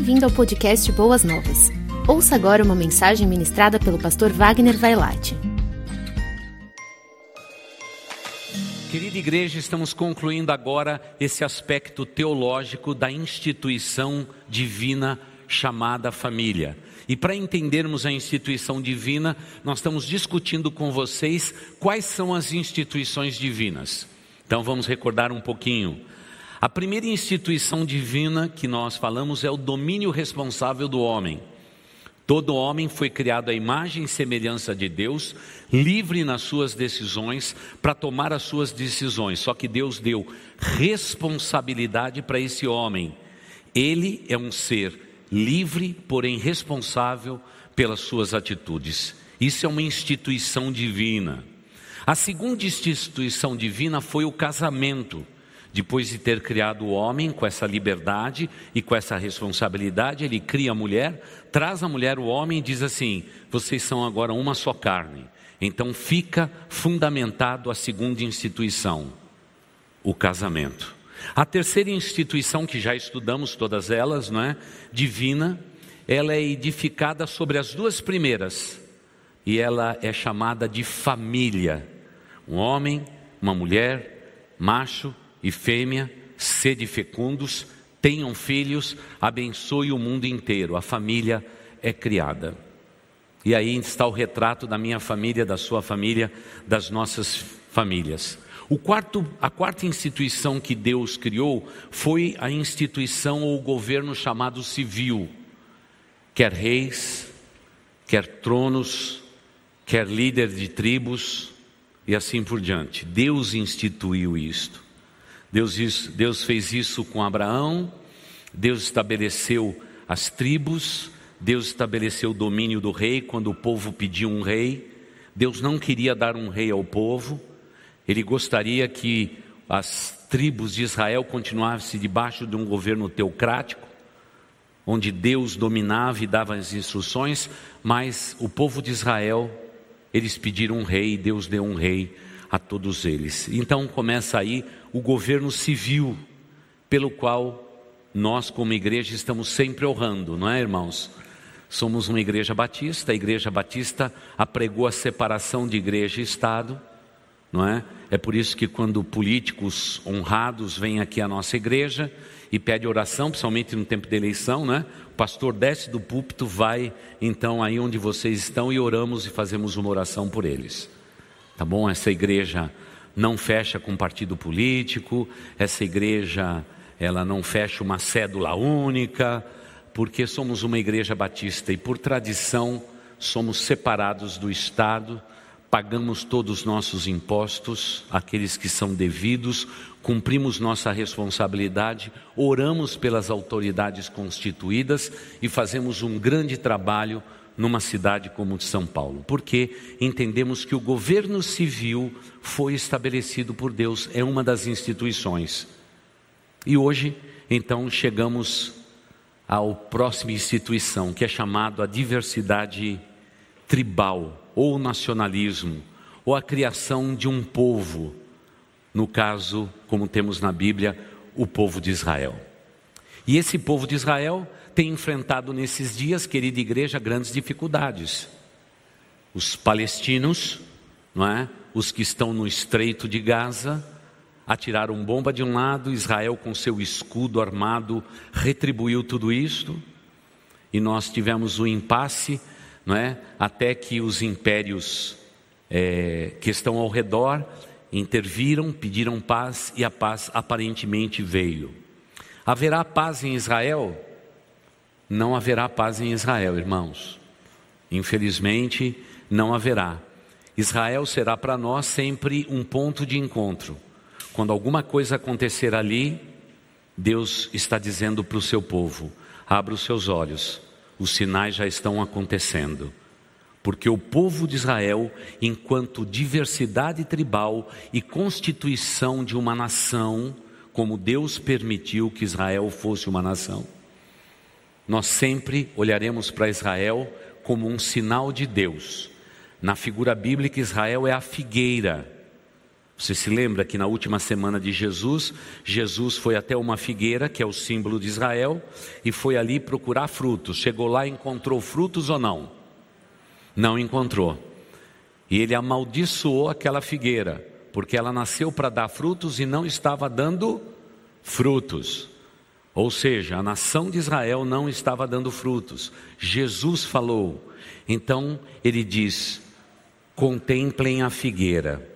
Bem-vindo ao podcast Boas Novas. Ouça agora uma mensagem ministrada pelo pastor Wagner Vailate. Querida igreja, estamos concluindo agora esse aspecto teológico da instituição divina chamada família. E para entendermos a instituição divina, nós estamos discutindo com vocês quais são as instituições divinas. Então vamos recordar um pouquinho. A primeira instituição divina que nós falamos é o domínio responsável do homem. Todo homem foi criado à imagem e semelhança de Deus, livre nas suas decisões para tomar as suas decisões. Só que Deus deu responsabilidade para esse homem. Ele é um ser livre, porém responsável pelas suas atitudes. Isso é uma instituição divina. A segunda instituição divina foi o casamento. Depois de ter criado o homem com essa liberdade e com essa responsabilidade, ele cria a mulher, traz a mulher o homem e diz assim: vocês são agora uma só carne. Então fica fundamentado a segunda instituição, o casamento. A terceira instituição que já estudamos todas elas, não é? Divina, ela é edificada sobre as duas primeiras e ela é chamada de família. Um homem, uma mulher, macho e fêmea, sede fecundos, tenham filhos, abençoe o mundo inteiro. A família é criada. E aí está o retrato da minha família, da sua família, das nossas famílias. O quarto, a quarta instituição que Deus criou foi a instituição ou governo chamado civil. Quer reis, quer tronos, quer líder de tribos e assim por diante. Deus instituiu isto. Deus, Deus fez isso com Abraão, Deus estabeleceu as tribos, Deus estabeleceu o domínio do rei quando o povo pediu um rei. Deus não queria dar um rei ao povo, ele gostaria que as tribos de Israel continuassem debaixo de um governo teocrático, onde Deus dominava e dava as instruções, mas o povo de Israel, eles pediram um rei Deus deu um rei a todos eles. Então começa aí o governo civil, pelo qual nós, como igreja, estamos sempre honrando, não é, irmãos? Somos uma igreja batista, a igreja batista apregou a separação de igreja e Estado, não é? É por isso que quando políticos honrados vêm aqui à nossa igreja e pede oração, principalmente no tempo de eleição, né? O pastor desce do púlpito, vai então aí onde vocês estão e oramos e fazemos uma oração por eles. Tá bom? Essa igreja não fecha com partido político, essa igreja ela não fecha uma cédula única, porque somos uma igreja batista e por tradição somos separados do Estado, pagamos todos os nossos impostos, aqueles que são devidos, cumprimos nossa responsabilidade, oramos pelas autoridades constituídas e fazemos um grande trabalho numa cidade como São Paulo, porque entendemos que o governo civil foi estabelecido por Deus, é uma das instituições. E hoje, então, chegamos à próxima instituição, que é chamado a diversidade tribal ou nacionalismo, ou a criação de um povo, no caso, como temos na Bíblia, o povo de Israel. E esse povo de Israel tem enfrentado nesses dias, querida igreja, grandes dificuldades. Os palestinos, não é? Os que estão no estreito de Gaza, atiraram bomba de um lado, Israel com seu escudo armado retribuiu tudo isto, e nós tivemos um impasse, não é? Até que os impérios é, que estão ao redor interviram, pediram paz e a paz aparentemente veio. Haverá paz em Israel? Não haverá paz em Israel, irmãos. Infelizmente, não haverá. Israel será para nós sempre um ponto de encontro. Quando alguma coisa acontecer ali, Deus está dizendo para o seu povo: abra os seus olhos, os sinais já estão acontecendo. Porque o povo de Israel, enquanto diversidade tribal e constituição de uma nação, como Deus permitiu que Israel fosse uma nação, nós sempre olharemos para Israel como um sinal de Deus. Na figura bíblica, Israel é a figueira. Você se lembra que na última semana de Jesus, Jesus foi até uma figueira, que é o símbolo de Israel, e foi ali procurar frutos. Chegou lá encontrou frutos ou não? Não encontrou. E ele amaldiçoou aquela figueira, porque ela nasceu para dar frutos e não estava dando frutos. Ou seja, a nação de Israel não estava dando frutos. Jesus falou. Então ele diz: contemplem a figueira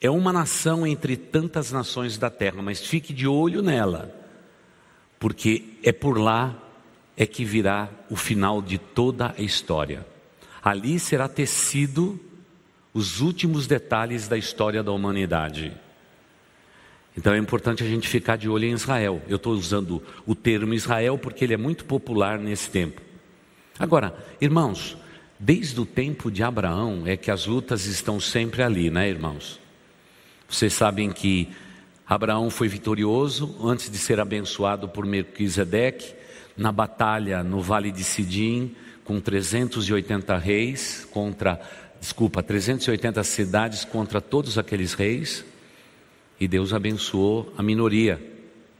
é uma nação entre tantas nações da terra, mas fique de olho nela, porque é por lá é que virá o final de toda a história. Ali será tecido os últimos detalhes da história da humanidade. Então é importante a gente ficar de olho em Israel. Eu estou usando o termo Israel porque ele é muito popular nesse tempo. Agora, irmãos, desde o tempo de Abraão é que as lutas estão sempre ali, né, irmãos? Vocês sabem que Abraão foi vitorioso antes de ser abençoado por Melquisedeque na batalha no Vale de Sidim com 380 reis contra, desculpa, 380 cidades contra todos aqueles reis. E Deus abençoou a minoria,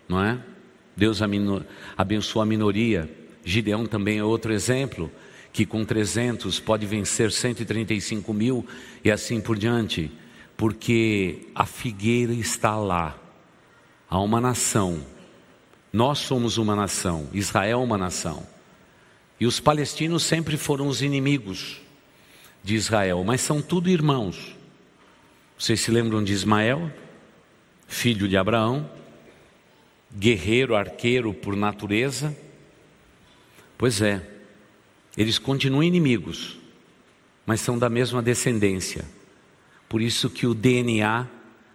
não é? Deus abençoou a minoria. Gideão também é outro exemplo, que com 300 pode vencer 135 mil e assim por diante porque a figueira está lá. Há uma nação. Nós somos uma nação, Israel é uma nação. E os palestinos sempre foram os inimigos de Israel, mas são tudo irmãos. Vocês se lembram de Ismael, filho de Abraão, guerreiro, arqueiro por natureza? Pois é, eles continuam inimigos, mas são da mesma descendência. Por isso que o DNA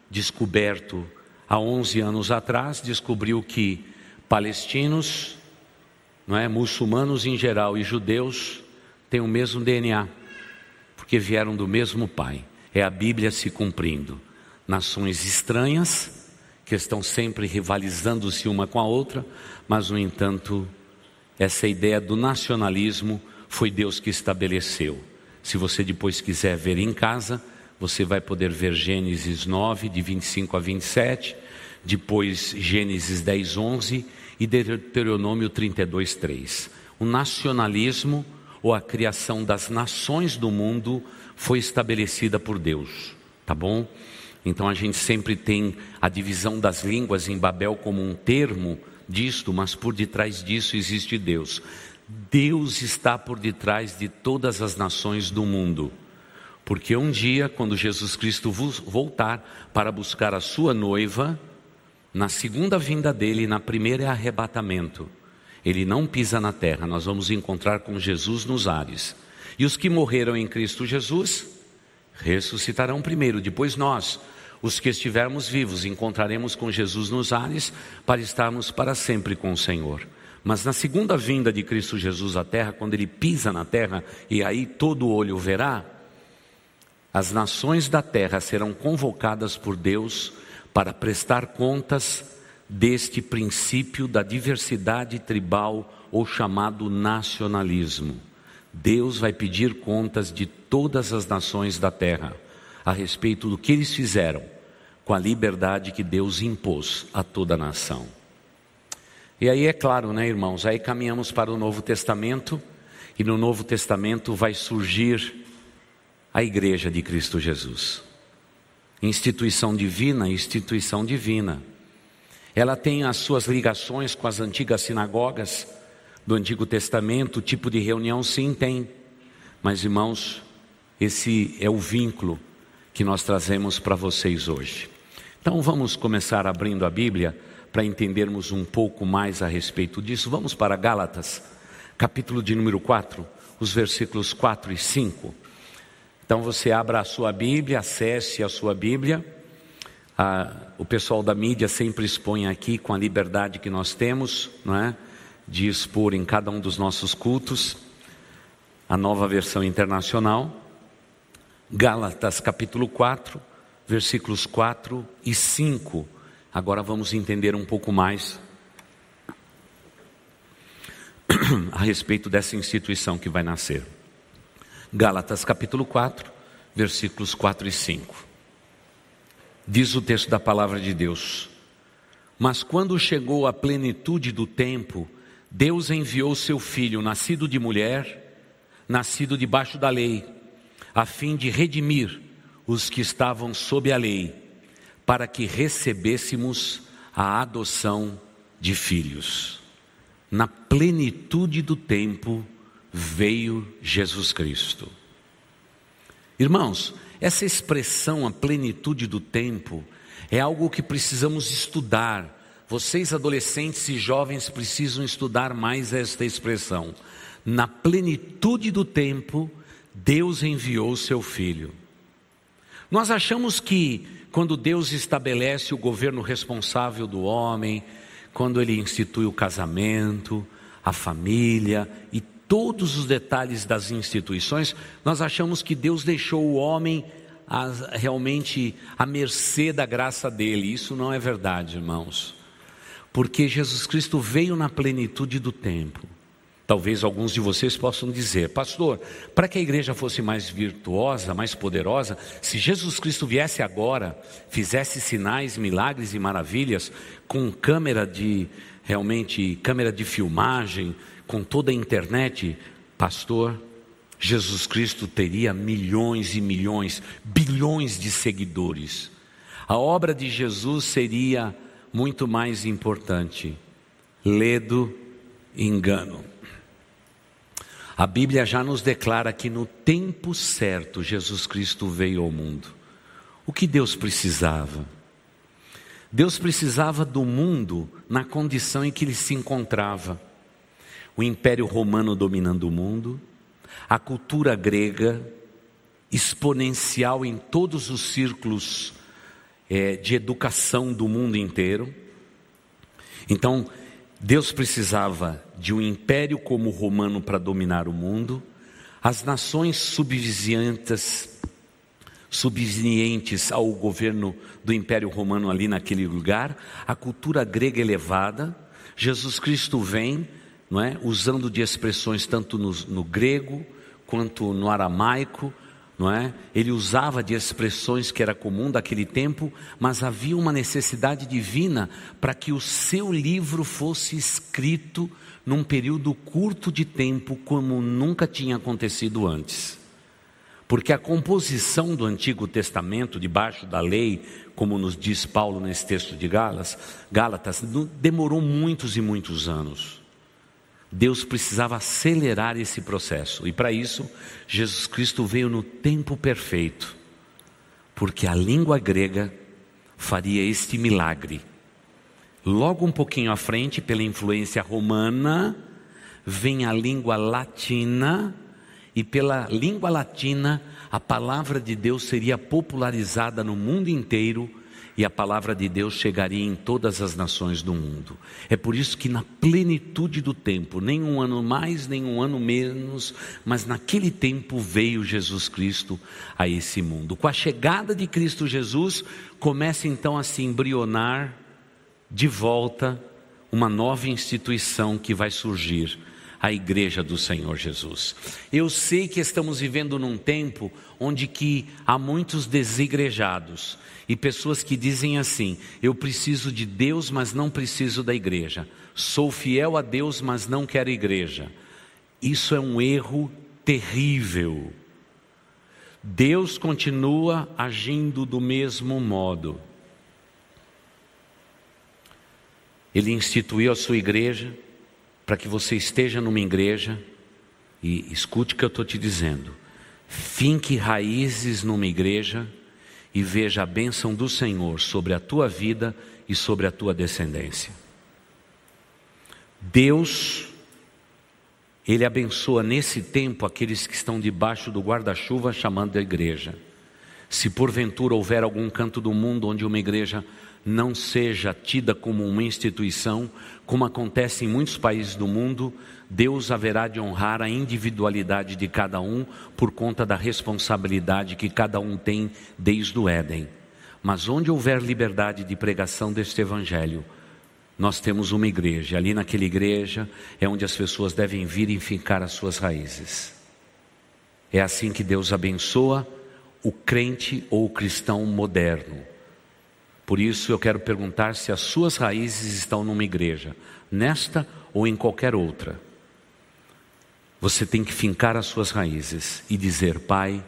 descoberto há 11 anos atrás descobriu que palestinos, não é, muçulmanos em geral e judeus têm o mesmo DNA, porque vieram do mesmo pai. É a Bíblia se cumprindo. Nações estranhas que estão sempre rivalizando-se uma com a outra, mas no entanto, essa ideia do nacionalismo foi Deus que estabeleceu. Se você depois quiser ver em casa, você vai poder ver Gênesis 9, de 25 a 27, depois Gênesis 10, 11 e Deuteronômio 32, 3. O nacionalismo ou a criação das nações do mundo foi estabelecida por Deus, tá bom? Então a gente sempre tem a divisão das línguas em Babel como um termo disto, mas por detrás disso existe Deus. Deus está por detrás de todas as nações do mundo. Porque um dia, quando Jesus Cristo voltar para buscar a sua noiva, na segunda vinda dele, na primeira é arrebatamento. Ele não pisa na terra, nós vamos encontrar com Jesus nos ares. E os que morreram em Cristo Jesus ressuscitarão primeiro, depois nós, os que estivermos vivos, encontraremos com Jesus nos ares para estarmos para sempre com o Senhor. Mas na segunda vinda de Cristo Jesus à terra, quando ele pisa na terra e aí todo olho verá, as nações da terra serão convocadas por Deus para prestar contas deste princípio da diversidade tribal ou chamado nacionalismo. Deus vai pedir contas de todas as nações da terra a respeito do que eles fizeram com a liberdade que Deus impôs a toda a nação. E aí é claro, né, irmãos? Aí caminhamos para o Novo Testamento, e no Novo Testamento vai surgir a Igreja de Cristo Jesus. Instituição divina, instituição divina. Ela tem as suas ligações com as antigas sinagogas do Antigo Testamento, o tipo de reunião sim tem. Mas irmãos, esse é o vínculo que nós trazemos para vocês hoje. Então vamos começar abrindo a Bíblia para entendermos um pouco mais a respeito disso. Vamos para Gálatas, capítulo de número 4, os versículos 4 e 5. Então você abra a sua Bíblia, acesse a sua Bíblia. Ah, o pessoal da mídia sempre expõe aqui com a liberdade que nós temos, não é? De expor em cada um dos nossos cultos a nova versão internacional. Gálatas capítulo 4, versículos 4 e 5. Agora vamos entender um pouco mais a respeito dessa instituição que vai nascer. Gálatas capítulo 4, versículos 4 e 5. Diz o texto da palavra de Deus. Mas quando chegou a plenitude do tempo, Deus enviou seu filho, nascido de mulher, nascido debaixo da lei, a fim de redimir os que estavam sob a lei, para que recebêssemos a adoção de filhos. Na plenitude do tempo veio Jesus Cristo. Irmãos, essa expressão, a plenitude do tempo, é algo que precisamos estudar. Vocês, adolescentes e jovens, precisam estudar mais esta expressão. Na plenitude do tempo, Deus enviou seu Filho. Nós achamos que quando Deus estabelece o governo responsável do homem, quando ele institui o casamento, a família e todos os detalhes das instituições, nós achamos que Deus deixou o homem a, realmente à mercê da graça dele. Isso não é verdade, irmãos. Porque Jesus Cristo veio na plenitude do tempo. Talvez alguns de vocês possam dizer, pastor, para que a igreja fosse mais virtuosa, mais poderosa, se Jesus Cristo viesse agora, fizesse sinais, milagres e maravilhas, com câmera de, realmente, câmera de filmagem, com toda a internet, pastor, Jesus Cristo teria milhões e milhões, bilhões de seguidores. A obra de Jesus seria muito mais importante. Ledo engano. A Bíblia já nos declara que no tempo certo Jesus Cristo veio ao mundo. O que Deus precisava? Deus precisava do mundo na condição em que ele se encontrava. O Império Romano dominando o mundo, a cultura grega exponencial em todos os círculos é, de educação do mundo inteiro. Então, Deus precisava de um império como o romano para dominar o mundo, as nações subvizinhantes, subvenientes ao governo do Império Romano ali naquele lugar, a cultura grega elevada. Jesus Cristo vem, não é, usando de expressões tanto no, no grego quanto no aramaico, não é? Ele usava de expressões que era comum daquele tempo, mas havia uma necessidade divina para que o seu livro fosse escrito num período curto de tempo, como nunca tinha acontecido antes. Porque a composição do Antigo Testamento, debaixo da lei, como nos diz Paulo nesse texto de Gálatas, Gálatas demorou muitos e muitos anos. Deus precisava acelerar esse processo. E para isso, Jesus Cristo veio no tempo perfeito, porque a língua grega faria este milagre. Logo um pouquinho à frente, pela influência romana, vem a língua latina, e pela língua latina, a palavra de Deus seria popularizada no mundo inteiro e a palavra de Deus chegaria em todas as nações do mundo. É por isso que, na plenitude do tempo, nem um ano mais, nem um ano menos, mas naquele tempo veio Jesus Cristo a esse mundo. Com a chegada de Cristo Jesus, começa então a se embrionar de volta uma nova instituição que vai surgir a igreja do Senhor Jesus. Eu sei que estamos vivendo num tempo onde que há muitos desigrejados e pessoas que dizem assim: eu preciso de Deus, mas não preciso da igreja. Sou fiel a Deus, mas não quero igreja. Isso é um erro terrível. Deus continua agindo do mesmo modo. Ele instituiu a sua igreja, para que você esteja numa igreja e escute o que eu estou te dizendo. Finque raízes numa igreja e veja a bênção do Senhor sobre a tua vida e sobre a tua descendência. Deus, Ele abençoa nesse tempo aqueles que estão debaixo do guarda-chuva chamando a igreja. Se porventura houver algum canto do mundo onde uma igreja não seja tida como uma instituição, como acontece em muitos países do mundo, Deus haverá de honrar a individualidade de cada um por conta da responsabilidade que cada um tem desde o Éden. Mas onde houver liberdade de pregação deste Evangelho, nós temos uma igreja. Ali naquela igreja é onde as pessoas devem vir e ficar as suas raízes. É assim que Deus abençoa o crente ou o cristão moderno Por isso eu quero perguntar se as suas raízes estão numa igreja, nesta ou em qualquer outra. Você tem que fincar as suas raízes e dizer: Pai,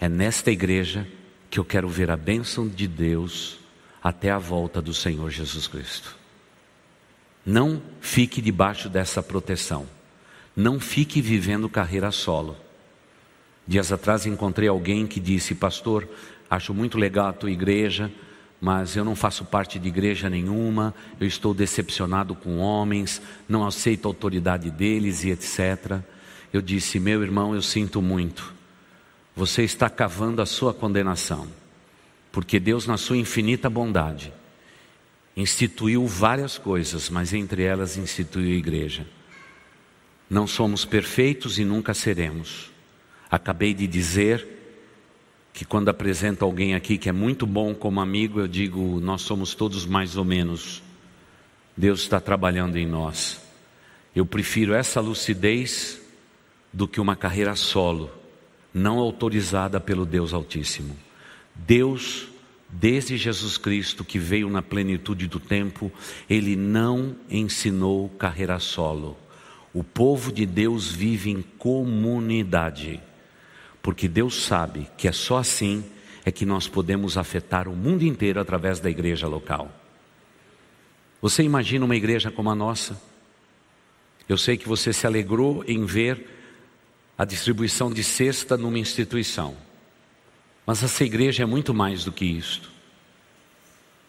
é nesta igreja que eu quero ver a bênção de Deus até a volta do Senhor Jesus Cristo. Não fique debaixo dessa proteção. Não fique vivendo carreira solo. Dias atrás encontrei alguém que disse: Pastor, acho muito legal a tua igreja, mas eu não faço parte de igreja nenhuma, eu estou decepcionado com homens, não aceito a autoridade deles e etc. Eu disse: Meu irmão, eu sinto muito. Você está cavando a sua condenação, porque Deus, na sua infinita bondade, instituiu várias coisas, mas entre elas instituiu a igreja. Não somos perfeitos e nunca seremos. Acabei de dizer que quando apresento alguém aqui que é muito bom como amigo, eu digo, nós somos todos mais ou menos. Deus está trabalhando em nós. Eu prefiro essa lucidez do que uma carreira solo, não autorizada pelo Deus Altíssimo. Deus, desde Jesus Cristo, que veio na plenitude do tempo, ele não ensinou carreira solo. O povo de Deus vive em comunidade porque Deus sabe que é só assim é que nós podemos afetar o mundo inteiro através da igreja local. Você imagina uma igreja como a nossa? Eu sei que você se alegrou em ver a distribuição de cesta numa instituição, mas essa igreja é muito mais do que isto.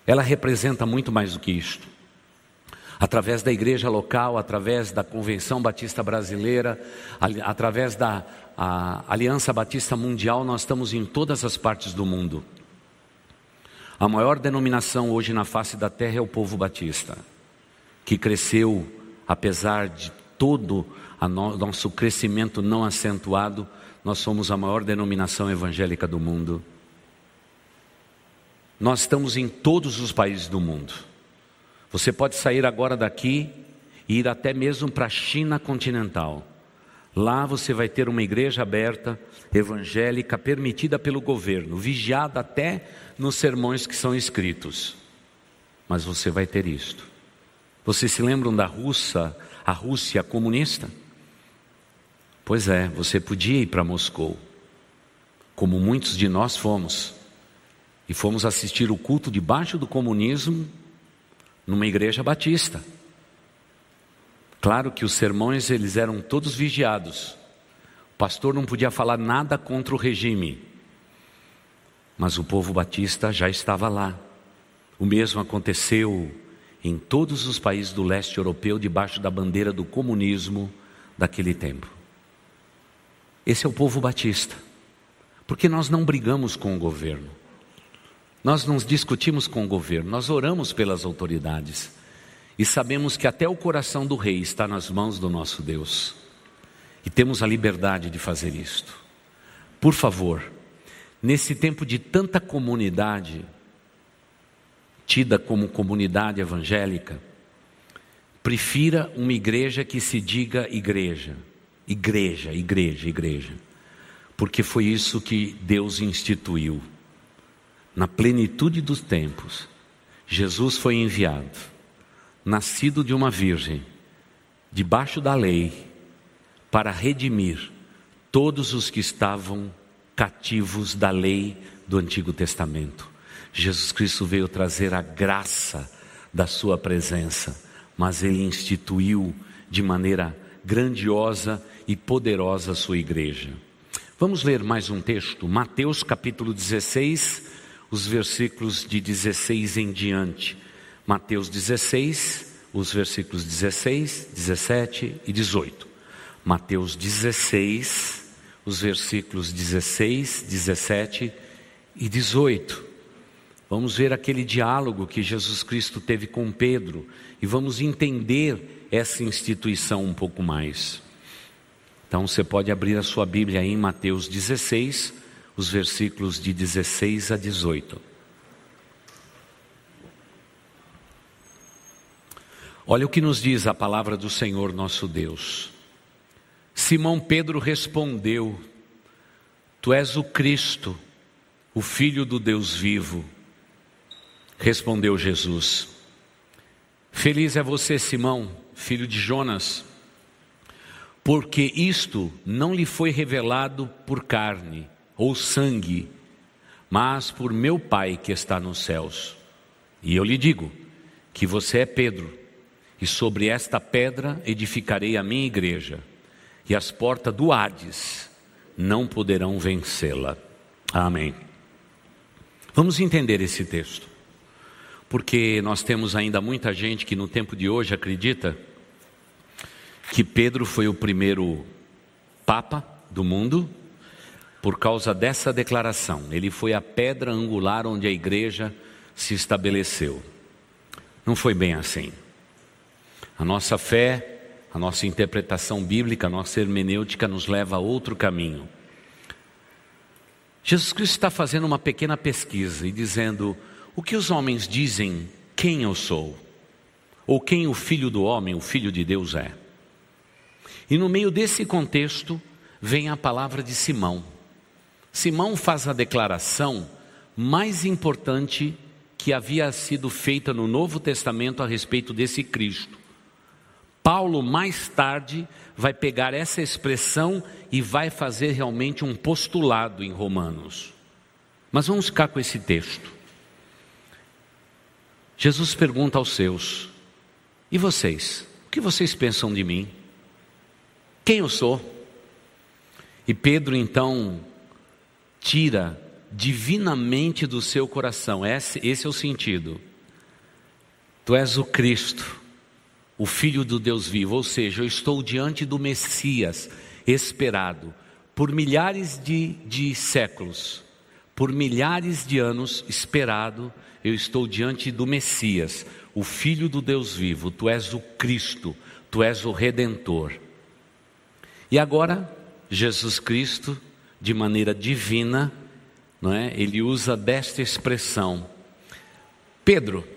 Ela representa muito mais do que isto através da igreja local, através da Convenção Batista Brasileira, através da Aliança Batista Mundial, nós estamos em todas as partes do mundo. A maior denominação hoje na face da terra é o povo batista, que cresceu, apesar de todo o no, nosso crescimento não acentuado, nós somos a maior denominação evangélica do mundo. Nós estamos em todos os países do mundo. Você pode sair agora daqui e ir até mesmo para a China continental. Lá você vai ter uma igreja aberta, evangélica, permitida pelo governo, vigiada até nos sermões que são escritos. Mas você vai ter isto. Vocês se lembram da Rússia, a Rússia comunista? Pois é, você podia ir para Moscou, como muitos de nós fomos, e fomos assistir o culto debaixo do comunismo numa igreja batista. Claro que os sermões eles eram todos vigiados. O pastor não podia falar nada contra o regime. Mas o povo batista já estava lá. O mesmo aconteceu em todos os países do leste europeu debaixo da bandeira do comunismo daquele tempo. Esse é o povo batista. Porque nós não brigamos com o governo. Nós não discutimos com o governo, nós oramos pelas autoridades. E sabemos que até o coração do rei está nas mãos do nosso Deus. E temos a liberdade de fazer isto. Por favor, nesse tempo de tanta comunidade, tida como comunidade evangélica, prefira uma igreja que se diga igreja, igreja, igreja, igreja, porque foi isso que Deus instituiu na plenitude dos tempos, Jesus foi enviado, nascido de uma virgem, debaixo da lei, para redimir todos os que estavam cativos da lei do Antigo Testamento. Jesus Cristo veio trazer a graça da Sua presença, mas Ele instituiu de maneira grandiosa e poderosa a Sua igreja. Vamos ler mais um texto, Mateus capítulo 16, os versículos de 16 em diante. Mateus 16, os versículos 16, 17 e 18. Mateus 16, os versículos 16, 17 e 18. Vamos ver aquele diálogo que Jesus Cristo teve com Pedro e vamos entender essa instituição um pouco mais. Então você pode abrir a sua Bíblia aí em Mateus 16, os versículos de 16 a 18. Olha o que nos diz a palavra do Senhor nosso Deus. Simão Pedro respondeu: Tu és o Cristo, o Filho do Deus vivo. Respondeu Jesus: Feliz é você, Simão, filho de Jonas, porque isto não lhe foi revelado por carne ou sangue, mas por meu Pai que está nos céus. E eu lhe digo que você é Pedro, e sobre esta pedra edificarei a minha igreja, e as portas do Hades não poderão vencê-la. Amém. Vamos entender esse texto, porque nós temos ainda muita gente que no tempo de hoje acredita que Pedro foi o primeiro Papa do mundo por causa dessa declaração. Ele foi a pedra angular onde a igreja se estabeleceu. Não foi bem assim. A nossa fé, a nossa interpretação bíblica, a nossa hermenêutica nos leva a outro caminho. Jesus Cristo está fazendo uma pequena pesquisa e dizendo: o que os homens dizem quem eu sou? Ou quem o filho do homem, o filho de Deus é? E no meio desse contexto vem a palavra de Simão. Simão faz a declaração mais importante que havia sido feita no Novo Testamento a respeito desse Cristo. Paulo, mais tarde, vai pegar essa expressão e vai fazer realmente um postulado em Romanos. Mas vamos ficar com esse texto. Jesus pergunta aos seus: E vocês? O que vocês pensam de mim? Quem eu sou? E Pedro então tira divinamente do seu coração, esse, esse é o sentido. Tu és o Cristo, o Filho do Deus vivo, ou seja, eu estou diante do Messias esperado por milhares de, de séculos, por milhares de anos esperado, eu estou diante do Messias, o Filho do Deus vivo, tu és o Cristo, tu és o Redentor. E agora, Jesus Cristo, de maneira divina, não é? Ele usa desta expressão: Pedro,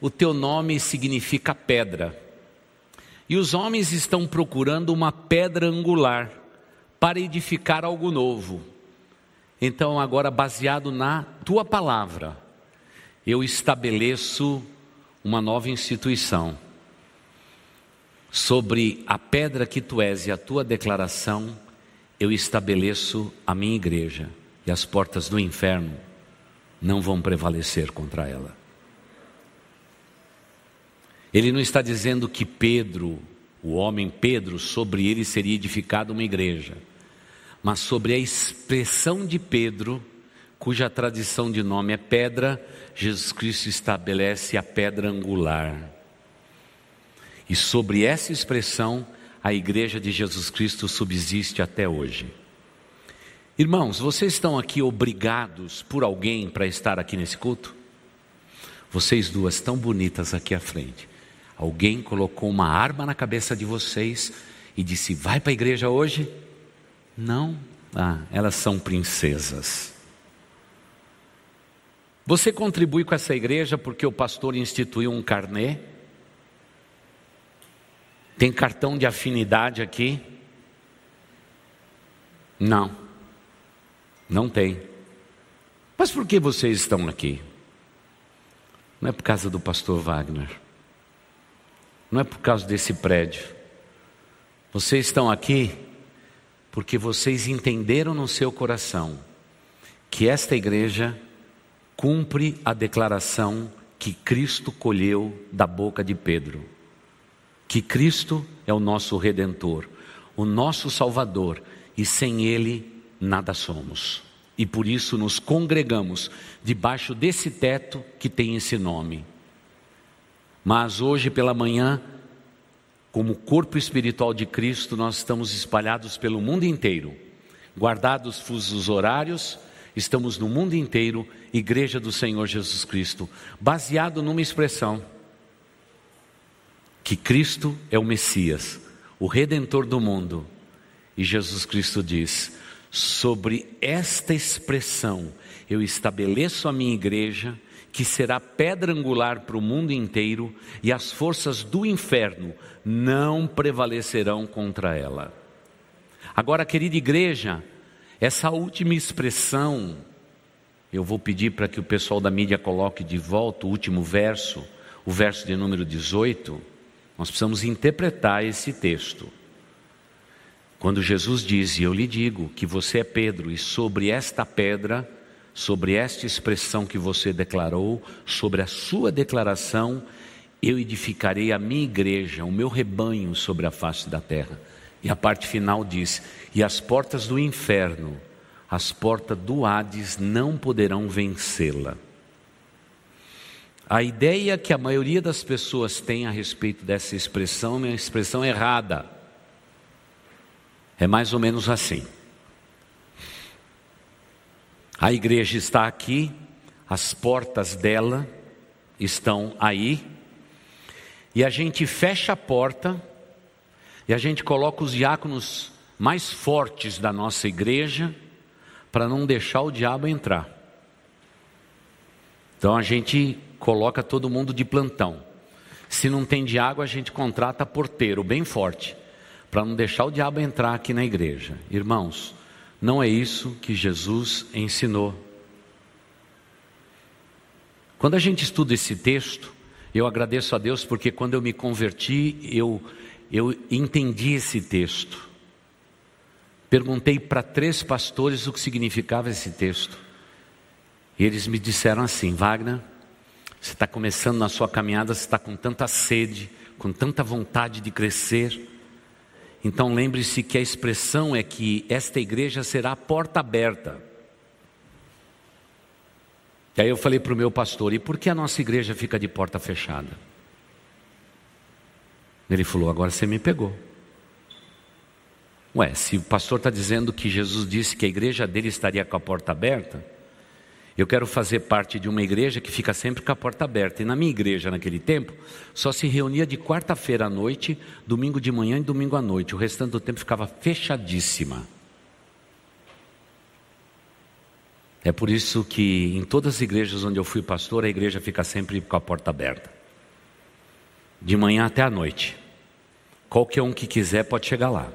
o teu nome significa pedra. E os homens estão procurando uma pedra angular para edificar algo novo. Então, agora, baseado na tua palavra, eu estabeleço uma nova instituição sobre a pedra que tu és e a tua declaração, eu estabeleço a minha igreja e as portas do inferno não vão prevalecer contra ela. Ele não está dizendo que Pedro, o homem Pedro, sobre ele seria edificada uma igreja, mas sobre a expressão de Pedro, cuja tradição de nome é pedra, Jesus Cristo estabelece a pedra angular. E sobre essa expressão, a igreja de Jesus Cristo subsiste até hoje. Irmãos, vocês estão aqui obrigados por alguém para estar aqui nesse culto? Vocês duas tão bonitas aqui à frente. Alguém colocou uma arma na cabeça de vocês e disse: Vai para a igreja hoje? Não. Ah, elas são princesas. Você contribui com essa igreja porque o pastor instituiu um carnê? Tem cartão de afinidade aqui? Não, não tem. Mas por que vocês estão aqui? Não é por causa do pastor Wagner, não é por causa desse prédio. Vocês estão aqui porque vocês entenderam no seu coração que esta igreja cumpre a declaração que Cristo colheu da boca de Pedro que Cristo é o nosso redentor, o nosso Salvador, e sem Ele nada somos. E por isso nos congregamos debaixo desse teto que tem esse nome. Mas hoje pela manhã, como corpo espiritual de Cristo, nós estamos espalhados pelo mundo inteiro, guardados fusos horários, estamos no mundo inteiro, Igreja do Senhor Jesus Cristo, baseado numa expressão que Cristo é o Messias, o redentor do mundo. E Jesus Cristo diz: sobre esta expressão eu estabeleço a minha igreja, que será pedra angular para o mundo inteiro, e as forças do inferno não prevalecerão contra ela. Agora, querida igreja, essa última expressão eu vou pedir para que o pessoal da mídia coloque de volta o último verso, o verso de número 18. Nós precisamos interpretar esse texto. Quando Jesus diz, e eu lhe digo que você é Pedro, e sobre esta pedra, sobre esta expressão que você declarou, sobre a sua declaração, eu edificarei a minha igreja, o meu rebanho sobre a face da terra. E a parte final diz: e as portas do inferno as portas do Hades não poderão vencê-la. A ideia que a maioria das pessoas tem a respeito dessa expressão é uma expressão errada. É mais ou menos assim. A igreja está aqui, as portas dela estão aí, e a gente fecha a porta, e a gente coloca os diáconos mais fortes da nossa igreja, para não deixar o diabo entrar. Então a gente coloca todo mundo de plantão. Se não tem de água, a gente contrata porteiro bem forte, para não deixar o diabo entrar aqui na igreja. Irmãos, não é isso que Jesus ensinou. Quando a gente estuda esse texto, eu agradeço a Deus porque quando eu me converti, eu, eu entendi esse texto. Perguntei para três pastores o que significava esse texto. E eles me disseram assim: Wagner, você está começando na sua caminhada, você está com tanta sede, com tanta vontade de crescer. Então lembre-se que a expressão é que esta igreja será a porta aberta. E aí eu falei para o meu pastor: e por que a nossa igreja fica de porta fechada? Ele falou: agora você me pegou. Ué, se o pastor está dizendo que Jesus disse que a igreja dele estaria com a porta aberta, eu quero fazer parte de uma igreja que fica sempre com a porta aberta. E na minha igreja, naquele tempo, só se reunia de quarta-feira à noite, domingo de manhã e domingo à noite. O restante do tempo ficava fechadíssima. É por isso que em todas as igrejas onde eu fui pastor, a igreja fica sempre com a porta aberta. De manhã até à noite. Qualquer um que quiser pode chegar lá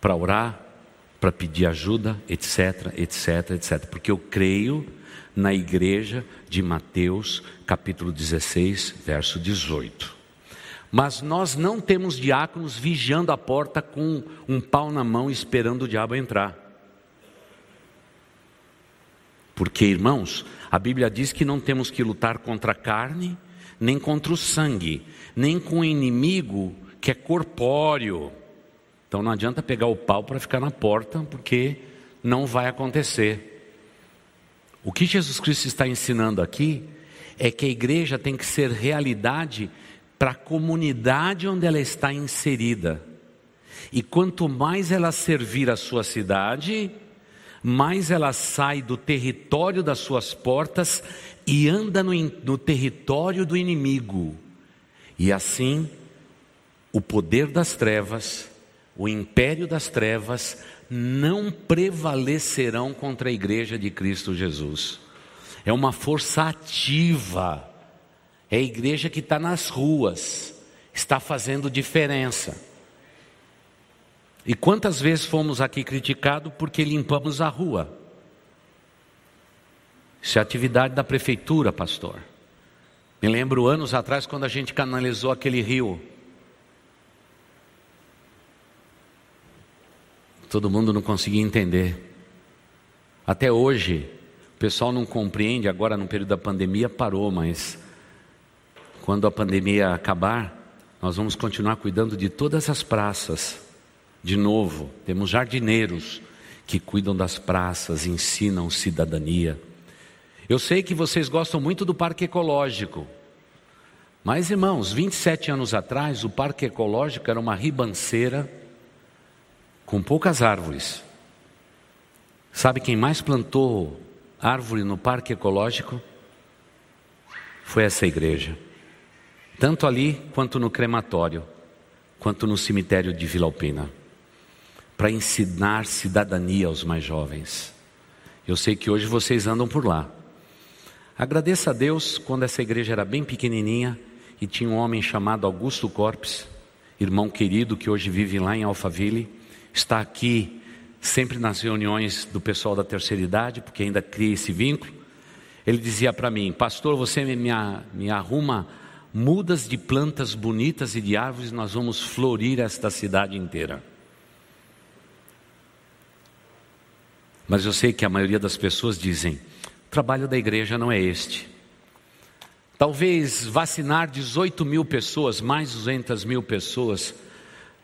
para orar, para pedir ajuda, etc, etc, etc. Porque eu creio na igreja de Mateus, capítulo 16, verso 18. Mas nós não temos diáconos vigiando a porta com um pau na mão esperando o diabo entrar. Porque, irmãos, a Bíblia diz que não temos que lutar contra a carne, nem contra o sangue, nem com o inimigo que é corpóreo, então não adianta pegar o pau para ficar na porta, porque não vai acontecer. O que Jesus Cristo está ensinando aqui é que a igreja tem que ser realidade para a comunidade onde ela está inserida. E quanto mais ela servir a sua cidade, mais ela sai do território das suas portas e anda no, no território do inimigo. E assim, o poder das trevas o império das trevas não prevalecerão contra a igreja de Cristo Jesus. É uma força ativa, é a igreja que está nas ruas, está fazendo diferença. E quantas vezes fomos aqui criticados porque limpamos a rua? Isso é atividade da prefeitura, pastor. Me lembro anos atrás quando a gente canalizou aquele rio todo mundo não conseguia entender. Até hoje, o pessoal não compreende, agora no período da pandemia parou, mas quando a pandemia acabar, nós vamos continuar cuidando de todas as praças. De novo, temos jardineiros que cuidam das praças, ensinam cidadania. Eu sei que vocês gostam muito do parque ecológico. Mas, irmãos, 27 anos atrás, o parque ecológico era uma ribanceira com poucas árvores. Sabe quem mais plantou árvore no parque ecológico? Foi essa igreja. Tanto ali quanto no crematório, quanto no cemitério de Vila Alpina, para ensinar cidadania aos mais jovens. Eu sei que hoje vocês andam por lá. Agradeça a Deus quando essa igreja era bem pequenininha e tinha um homem chamado Augusto Corpes, irmão querido que hoje vive lá em Alphaville está aqui sempre nas reuniões do pessoal da terceira idade, porque ainda cria esse vínculo, ele dizia para mim: Pastor, você me, me arruma mudas de plantas bonitas e de árvores, nós vamos florir esta cidade inteira. Mas eu sei que a maioria das pessoas dizem: o trabalho da igreja não é este. Talvez vacinar 18 mil pessoas, mais 200 mil pessoas,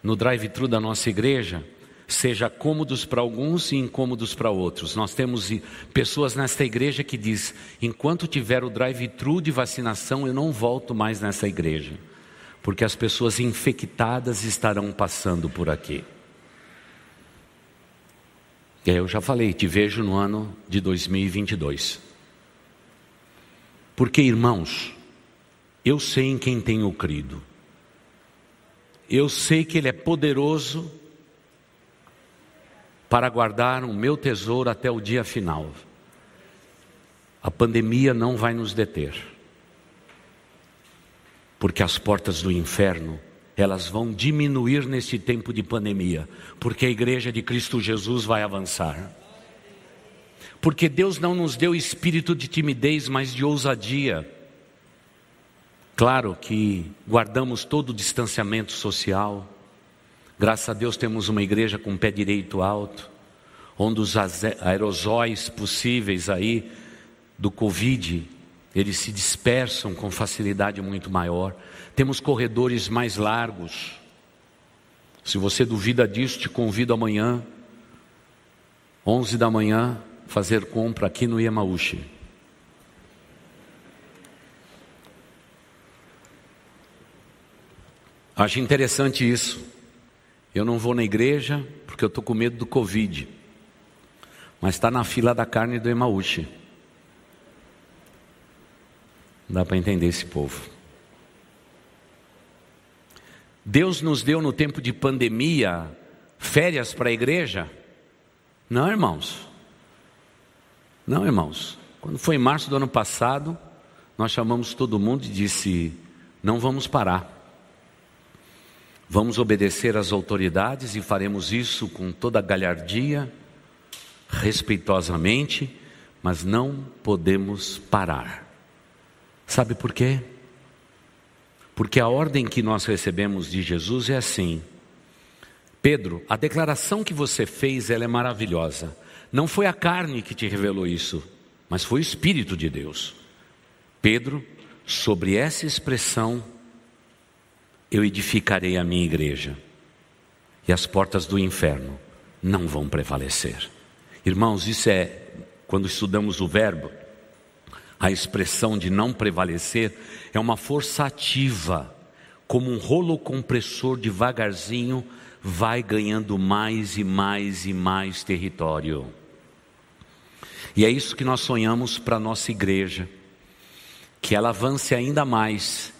no drive-thru da nossa igreja, seja cômodos para alguns e incômodos para outros. Nós temos pessoas nesta igreja que diz: enquanto tiver o drive-thru de vacinação, eu não volto mais nessa igreja, porque as pessoas infectadas estarão passando por aqui. Eu já falei, te vejo no ano de 2022. Porque, irmãos, eu sei em quem tenho crido. Eu sei que Ele é poderoso para guardar o meu tesouro até o dia final. A pandemia não vai nos deter, porque as portas do inferno elas vão diminuir nesse tempo de pandemia, porque a igreja de Cristo Jesus vai avançar. Porque Deus não nos deu espírito de timidez, mas de ousadia. Claro que guardamos todo o distanciamento social, Graças a Deus temos uma igreja com pé direito alto, onde os aerosóis possíveis aí do Covid, eles se dispersam com facilidade muito maior. Temos corredores mais largos. Se você duvida disso, te convido amanhã, 11 da manhã, fazer compra aqui no Yamauchi. Acho interessante isso. Eu não vou na igreja porque eu estou com medo do Covid. Mas está na fila da carne do Emaúche. Dá para entender esse povo. Deus nos deu no tempo de pandemia férias para a igreja? Não, irmãos. Não, irmãos. Quando foi em março do ano passado, nós chamamos todo mundo e disse: não vamos parar. Vamos obedecer às autoridades e faremos isso com toda galhardia, respeitosamente, mas não podemos parar. Sabe por quê? Porque a ordem que nós recebemos de Jesus é assim: Pedro, a declaração que você fez, ela é maravilhosa. Não foi a carne que te revelou isso, mas foi o Espírito de Deus. Pedro, sobre essa expressão, eu edificarei a minha igreja, e as portas do inferno não vão prevalecer. Irmãos, isso é, quando estudamos o verbo, a expressão de não prevalecer é uma força ativa, como um rolo compressor devagarzinho vai ganhando mais e mais e mais território. E é isso que nós sonhamos para a nossa igreja, que ela avance ainda mais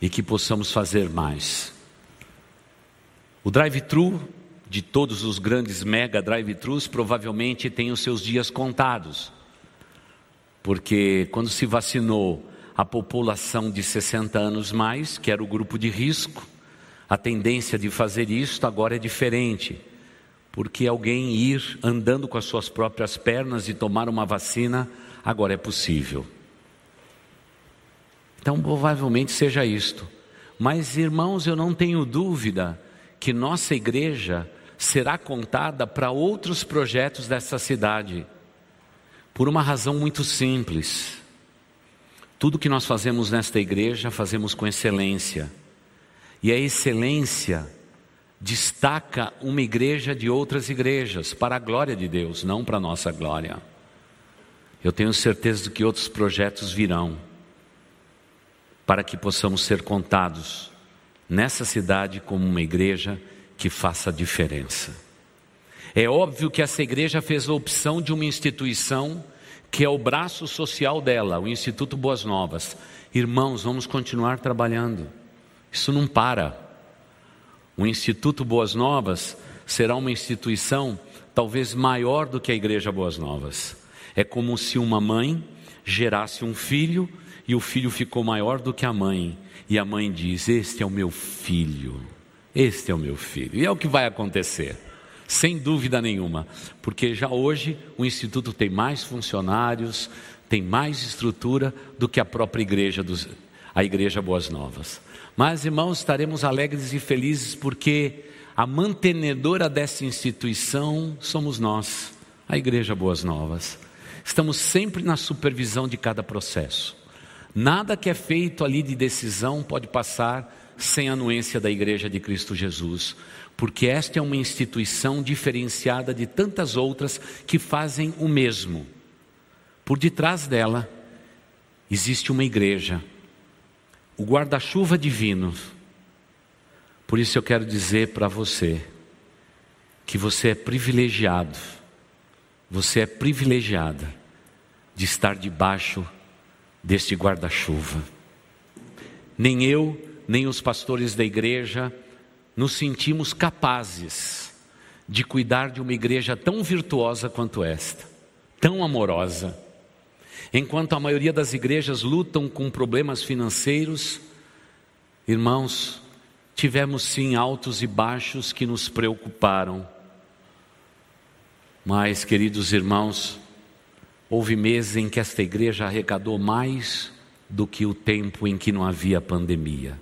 e que possamos fazer mais. O drive-thru de todos os grandes mega drive-thrus provavelmente tem os seus dias contados. Porque quando se vacinou a população de 60 anos mais, que era o grupo de risco, a tendência de fazer isto agora é diferente. Porque alguém ir andando com as suas próprias pernas e tomar uma vacina agora é possível. Então, provavelmente seja isto. Mas, irmãos, eu não tenho dúvida que nossa igreja será contada para outros projetos dessa cidade, por uma razão muito simples. Tudo que nós fazemos nesta igreja, fazemos com excelência. E a excelência destaca uma igreja de outras igrejas, para a glória de Deus, não para a nossa glória. Eu tenho certeza de que outros projetos virão para que possamos ser contados nessa cidade como uma igreja que faça diferença. É óbvio que essa igreja fez a opção de uma instituição que é o braço social dela, o Instituto Boas Novas. Irmãos, vamos continuar trabalhando. Isso não para. O Instituto Boas Novas será uma instituição talvez maior do que a Igreja Boas Novas. É como se uma mãe gerasse um filho e o filho ficou maior do que a mãe. E a mãe diz: Este é o meu filho. Este é o meu filho. E é o que vai acontecer. Sem dúvida nenhuma, porque já hoje o instituto tem mais funcionários, tem mais estrutura do que a própria igreja, dos, a igreja Boas Novas. Mas, irmãos, estaremos alegres e felizes porque a mantenedora dessa instituição somos nós, a igreja Boas Novas. Estamos sempre na supervisão de cada processo. Nada que é feito ali de decisão pode passar sem a anuência da Igreja de Cristo Jesus, porque esta é uma instituição diferenciada de tantas outras que fazem o mesmo. Por detrás dela existe uma igreja, o guarda-chuva divino. Por isso eu quero dizer para você que você é privilegiado, você é privilegiada de estar debaixo deste guarda-chuva. Nem eu, nem os pastores da igreja nos sentimos capazes de cuidar de uma igreja tão virtuosa quanto esta, tão amorosa. Enquanto a maioria das igrejas lutam com problemas financeiros, irmãos, tivemos sim altos e baixos que nos preocuparam. Mas, queridos irmãos, houve meses em que esta igreja arrecadou mais do que o tempo em que não havia pandemia.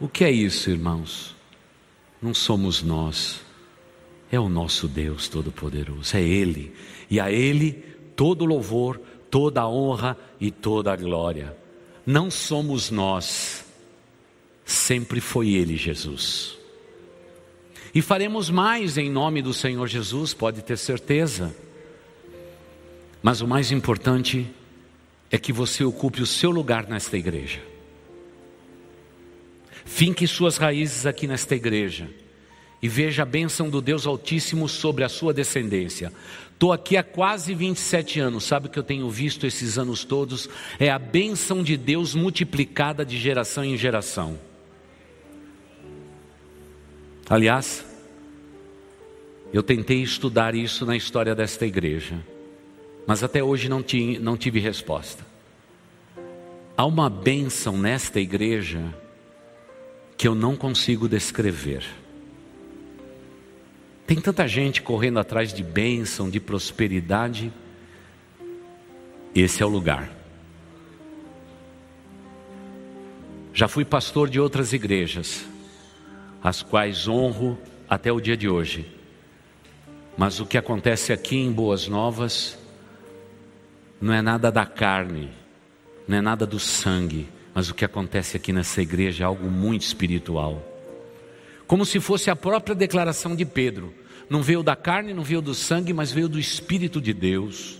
O que é isso, irmãos? Não somos nós, é o nosso Deus Todo-Poderoso, é Ele, e a Ele todo louvor, toda a honra e toda a glória. Não somos nós, sempre foi Ele, Jesus. E faremos mais em nome do Senhor Jesus, pode ter certeza. Mas o mais importante é que você ocupe o seu lugar nesta igreja. Finque suas raízes aqui nesta igreja e veja a bênção do Deus Altíssimo sobre a sua descendência. Estou aqui há quase 27 anos, sabe o que eu tenho visto esses anos todos? É a bênção de Deus multiplicada de geração em geração. Aliás, eu tentei estudar isso na história desta igreja, mas até hoje não, não tive resposta. Há uma bênção nesta igreja que eu não consigo descrever. Tem tanta gente correndo atrás de bênção, de prosperidade. Esse é o lugar. Já fui pastor de outras igrejas, as quais honro até o dia de hoje. Mas o que acontece aqui em Boas Novas não é nada da carne, não é nada do sangue, mas o que acontece aqui nessa igreja é algo muito espiritual. Como se fosse a própria declaração de Pedro: não veio da carne, não veio do sangue, mas veio do Espírito de Deus.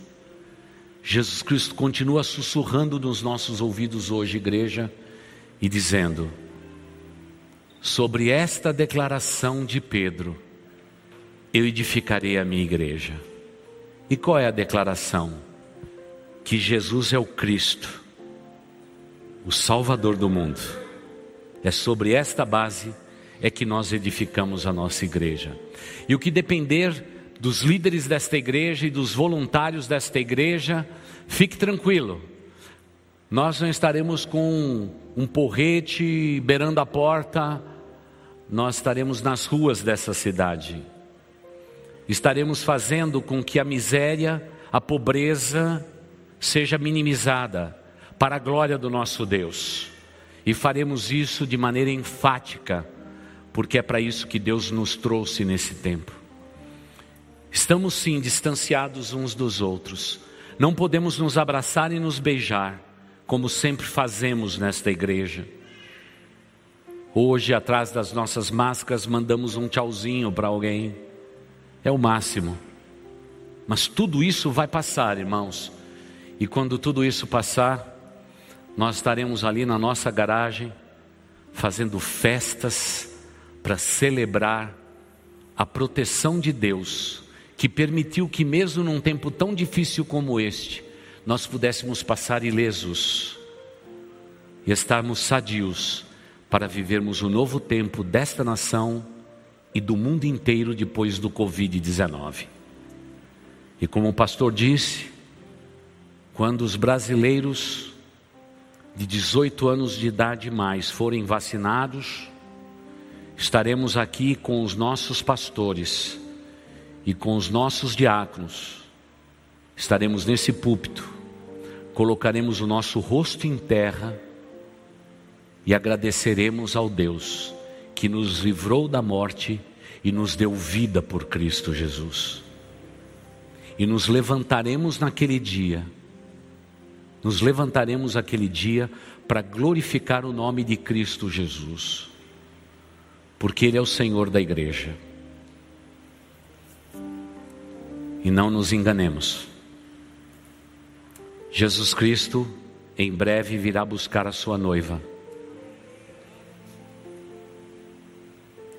Jesus Cristo continua sussurrando nos nossos ouvidos hoje, igreja, e dizendo: sobre esta declaração de Pedro, eu edificarei a minha igreja. E qual é a declaração? Que Jesus é o Cristo o Salvador do mundo. É sobre esta base é que nós edificamos a nossa igreja. E o que depender dos líderes desta igreja e dos voluntários desta igreja, fique tranquilo. Nós não estaremos com um porrete beirando a porta, nós estaremos nas ruas dessa cidade. Estaremos fazendo com que a miséria, a pobreza seja minimizada para a glória do nosso Deus. E faremos isso de maneira enfática, porque é para isso que Deus nos trouxe nesse tempo. Estamos sim distanciados uns dos outros, não podemos nos abraçar e nos beijar, como sempre fazemos nesta igreja. Hoje, atrás das nossas máscaras, mandamos um tchauzinho para alguém, é o máximo. Mas tudo isso vai passar, irmãos, e quando tudo isso passar, nós estaremos ali na nossa garagem fazendo festas para celebrar a proteção de Deus, que permitiu que, mesmo num tempo tão difícil como este, nós pudéssemos passar ilesos e estarmos sadios para vivermos o novo tempo desta nação e do mundo inteiro depois do Covid-19. E como o pastor disse, quando os brasileiros de 18 anos de idade mais forem vacinados, estaremos aqui com os nossos pastores e com os nossos diáconos. Estaremos nesse púlpito colocaremos o nosso rosto em terra e agradeceremos ao Deus que nos livrou da morte e nos deu vida por Cristo Jesus. E nos levantaremos naquele dia, nos levantaremos aquele dia para glorificar o nome de Cristo Jesus, porque Ele é o Senhor da igreja. E não nos enganemos, Jesus Cristo em breve virá buscar a sua noiva.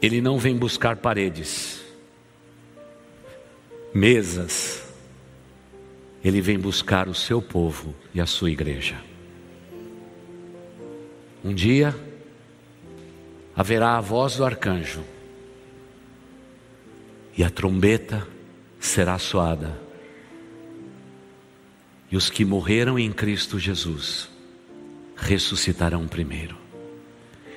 Ele não vem buscar paredes, mesas. Ele vem buscar o seu povo e a sua igreja. Um dia haverá a voz do arcanjo e a trombeta será soada. E os que morreram em Cristo Jesus ressuscitarão primeiro.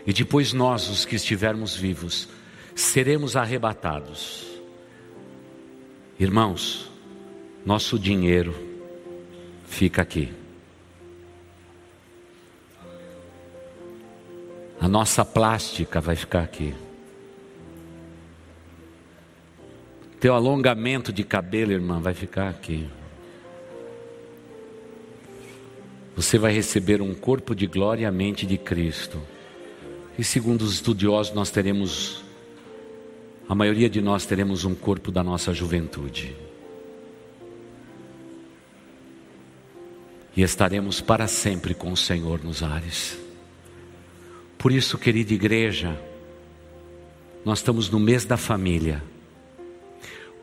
E depois nós, os que estivermos vivos, seremos arrebatados. Irmãos, nosso dinheiro fica aqui. A nossa plástica vai ficar aqui. Teu alongamento de cabelo, irmã, vai ficar aqui. Você vai receber um corpo de glória e a mente de Cristo. E segundo os estudiosos, nós teremos, a maioria de nós teremos um corpo da nossa juventude. E estaremos para sempre com o Senhor nos ares. Por isso, querida igreja, nós estamos no mês da família.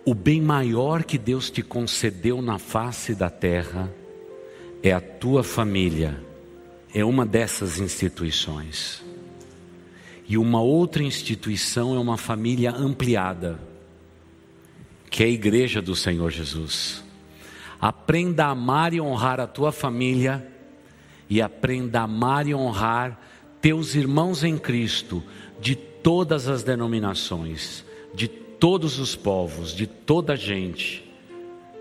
O bem maior que Deus te concedeu na face da terra é a tua família, é uma dessas instituições. E uma outra instituição é uma família ampliada, que é a igreja do Senhor Jesus. Aprenda a amar e honrar a tua família, e aprenda a amar e honrar teus irmãos em Cristo, de todas as denominações, de todos os povos, de toda a gente.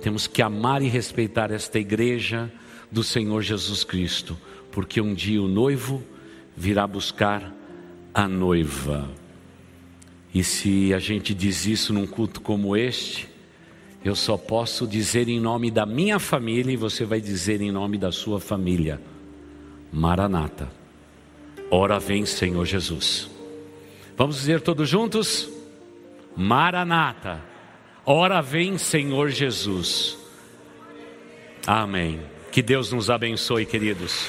Temos que amar e respeitar esta igreja do Senhor Jesus Cristo, porque um dia o noivo virá buscar a noiva. E se a gente diz isso num culto como este, eu só posso dizer em nome da minha família e você vai dizer em nome da sua família. Maranata. Ora vem, Senhor Jesus. Vamos dizer todos juntos? Maranata. Ora vem, Senhor Jesus. Amém. Que Deus nos abençoe, queridos.